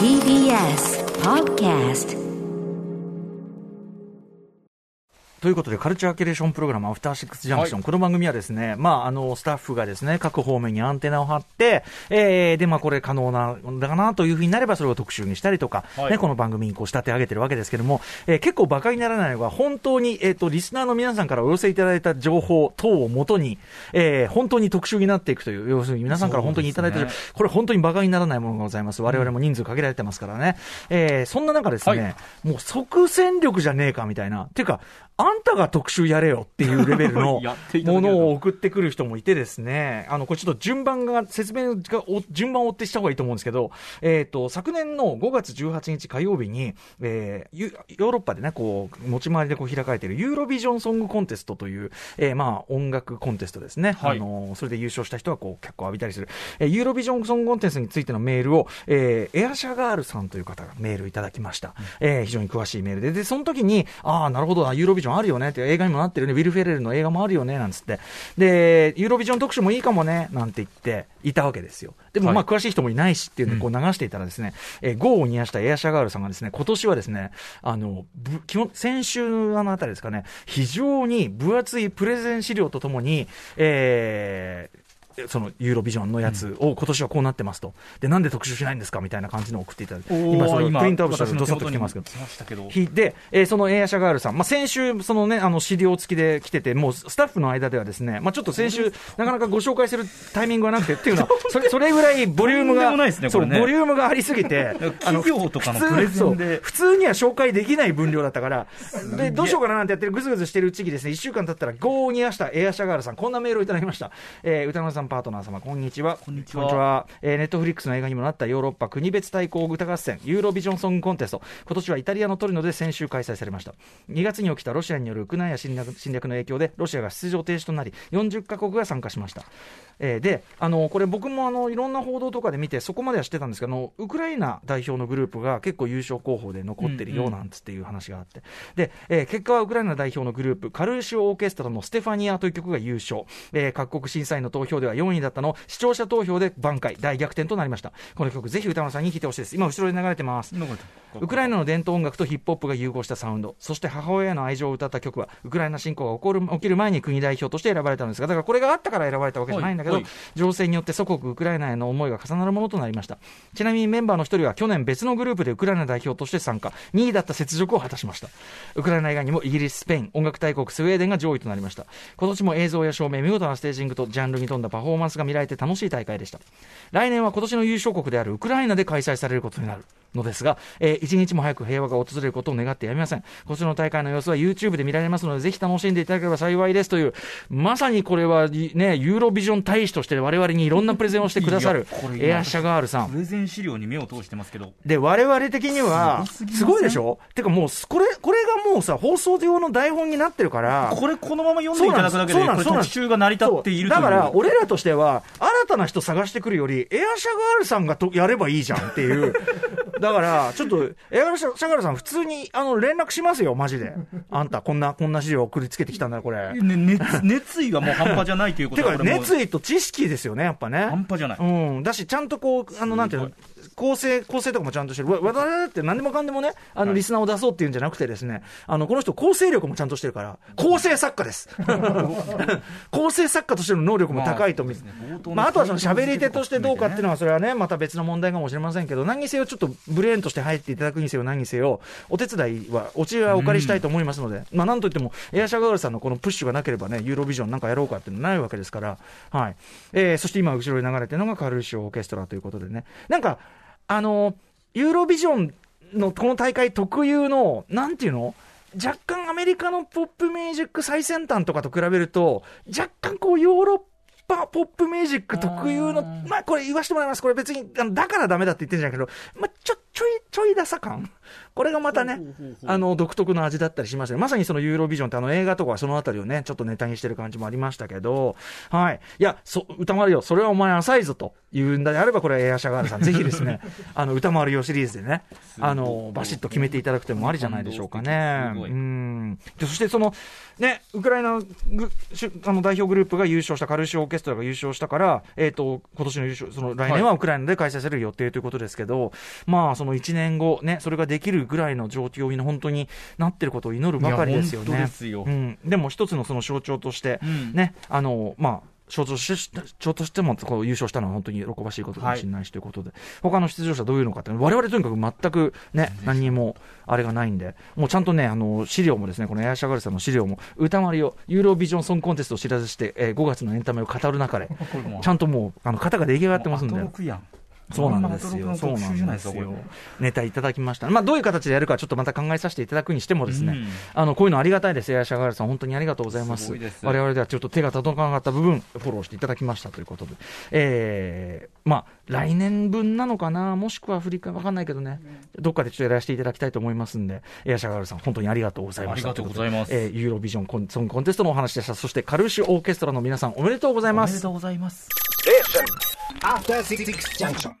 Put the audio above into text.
TBS Podcast ということで、カルチャーキュレーションプログラム、アフターシックスジャンクション、はい、この番組はですね、まあ、あの、スタッフがですね、各方面にアンテナを張って、えー、で、まあ、これ可能なんだなというふうになれば、それを特集にしたりとか、はい、ね、この番組にこう仕立て上げてるわけですけども、えー、結構馬鹿にならないのが、本当に、えっ、ー、と、リスナーの皆さんからお寄せいただいた情報等をもとに、えー、本当に特集になっていくという、要するに皆さんから本当にいただいてる、ね、これ本当に馬鹿にならないものがございます。我々も人数限られてますからね。うん、えー、そんな中ですね、はい、もう即戦力じゃねえかみたいな。っていうか、あんたが特集やれよっていうレベルの ものを送ってくる人もいてですね、あの、これちょっと順番が、説明が、順番を追ってした方がいいと思うんですけど、えっ、ー、と、昨年の5月18日火曜日に、えー、ヨーロッパでね、こう、持ち回りでこう開かれているユーロビジョンソングコンテストという、えー、まあ、音楽コンテストですね。はい、あの、それで優勝した人はこう、脚光を浴びたりする。えー、ユーロビジョンソングコンテストについてのメールを、えー、エアシャガールさんという方がメールいただきました。うん、えー、非常に詳しいメールで、で、その時に、ああ、なるほど、ユーロビジョンあるよねって映画にもなってるね、ウィル・フェレルの映画もあるよね、なんつって。で、ユーロビジョン特集もいいかもね、なんて言っていたわけですよ。でもまあ詳しい人もいないしっていうのをこう流していたらですね、うん、えー、ゴーを煮やしたエアシャガールさんがですね、今年はですね、あの、基本、先週のあたりですかね、非常に分厚いプレゼン資料とともに、えー、そのユーロビジョンのやつを今年はこうなってますと、でなんで特集しないんですかみたいな感じのを送っていただいて、今、そのプリントアウトしてどさっと来てますけど、で、えー、そのエアシャガールさん、まあ、先週、そのね、あの資料付きで来てて、もうスタッフの間ではですね、まあ、ちょっと先週、なかなかご紹介するタイミングがなくてっていうのは、それそれぐらいボリュームが、ね、そうボリュームがありすぎて、あの普通には紹介できない分量だったから、でどうしようかななんてやってる、ぐずぐずしてるうちにですね、1週間経ったら、ゴーにやしたエアシャガールさん、こんなメールをいただきました。えー、歌丸さんパートナー様、こんにちは。こんにちは。えー、ネットフリックスの映画にもなったヨーロッパ国別対抗歌合戦、ユーロビジョンソングコンテスト。今年はイタリアのトリノで先週開催されました。2月に起きたロシアによるウクライナ侵略侵略の影響で、ロシアが出場停止となり、40カ国が参加しました。えー、で、あの、これ僕もあの、いろんな報道とかで見て、そこまでは知ってたんですけど、ウクライナ代表のグループが結構優勝候補で残ってるようなんつっていう話があって、うんうん、で、えー、結果はウクライナ代表のグループ、カルーシオオーケストラのステファニアという曲が優勝。えー、各国審査員の投票では4位だったの視聴者投票で挽回、大逆転となりました。この曲、ぜひ歌丸さんに聴いてほしいです。今、後ろで流れてます。ウクライナの伝統音楽とヒップホップが融合したサウンド、そして母親への愛情を歌った曲は、ウクライナ侵攻が起こる起きる前に国代表として選ばれたんですが、だからこれがあったから選ばれたわけじゃないんだけど、情勢によって祖国ウクライナへの思いが重なるものとなりました。ちなみにメンバーの一人は去年別のグループでウクライナ代表として参加、2位だった雪辱を果たしました。ウクライナ以外にもイギリス、スペイン、音楽大国スウェーデンが上位となりました。今年も映像や照明、見事なステージングとジャンルに富んだパフォーマンスが見られて楽しい大会でした。来年は今年の優勝国であるウクライナで開催されることになる。のですが、えー、一日も早く平和が訪れることを願ってやめません。こちらの大会の様子は YouTube で見られますので、ぜひ楽しんでいただければ幸いですという、まさにこれはね、ユーロビジョン大使として我々にいろんなプレゼンをしてくださるエアシャガールさん。プレゼン資料に目を通してますけど。で、我々的には、すごいでしょ？てかもう、これ、これがもうさ、放送用の台本になってるから、これこのまま読んでいただくだけで、これ特集が成り立っているだから、俺らとしては、新たな人探してくるより、エアシャガールさんがとやればいいじゃんっていう。だから、ちょっとエアロシャガルさん、普通にあの連絡しますよ、マジで。あんた、こんな、こんな資料送りつけてきたんだよ、これ。ね、熱熱意がもう半端じゃないということ てか、熱意と知識ですよね、やっぱね。半端じゃない。うん。だし、ちゃんとこう、あの、なんていうの、構成、構成とかもちゃんとしてる。わ、わだって何でもかんでもね、あの、リスナーを出そうっていうんじゃなくてですね、あの、この人構成力もちゃんとしてるから、構成作家です。構成作家としての能力も高いと見て、まあ、あとはその喋り手としてどうかっていうのは、それはね、また別の問題かもしれませんけど、何にせよちょっとブレーンとして入っていただくにせよ何にせよ、お手伝いは、お知恵はお借りしたいと思いますので、まあ、なんといっても、エアシャガールさんのこのプッシュがなければね、ユーロビジョンなんかやろうかっていうのないわけですから、はい。えー、そして今、後ろに流れてるのがカルシオオーケストラということでね、なんか、あのーユーロビジョンのこの大会特有の、なんていうの？若干アメリカのポップミュージック最先端とかと比べると、若干こうヨーロッパポップミュージック特有の、まあこれ言わせてもらいます。これ別に、あのだからダメだって言ってるんじゃないけど、まあちょいちょいダサ感これがまたね、あの、独特の味だったりしましたね。まさにそのユーロビジョンってあの映画とかそのあたりをね、ちょっとネタにしてる感じもありましたけど、はい。いや、そ、歌丸よ、それはお前浅いぞというんであれば、これはエアシャガールさん、ぜひですね、あの、歌丸よシリーズでね、あの、バシッと決めていただくてもありじゃないでしょうかね。うん。そしてその、ね、ウクライナぐあの代表グループが優勝した、カルシオーケストラが優勝したから、えっ、ー、と、今年の優勝、その来年はウクライナで開催される予定ということですけど、はい、まあ、その1年後、ね、それができるぐらいの状況に本当になってることを祈るばかりですよね。よ。うん、でも一つのその象徴として、うん、ね、あの、まあ、象徴し象としてもこう優勝したのは本当に喜ばしいことかもしれないしということで、はい、他の出場者どういうのかって、われわれとにかく全くね、何にもあれがないんで、もうちゃんとね、あの資料もですね、このエアシャガルさんの資料も、歌丸をユーロビジョンソングコンテストを知らずして、えー、5月のエンタメを語る中で、ちゃんともう、あの型が出来上がってますんで。そうなんですよ。そうなんですよ。ネタいただきました。まあ、どういう形でやるか、ちょっとまた考えさせていただくにしてもですね、うん、あの、こういうのありがたいです。エアシャガールさん、本当にありがとうございます。す我々ではちょっと手が届かなかった部分、フォローしていただきましたということで。えー、まあ、来年分なのかな、もしくは振り返わかんないけどね、どっかでちょっとやらせていただきたいと思いますんで、エアシャガールさん、本当にありがとうございました。ありがとうございます。えー、ユーロビジョンコンソングコンテストのお話でした。そして、カルシオーケストラの皆さん、おめでとうございます。おめでとうございます。え After Six Junction.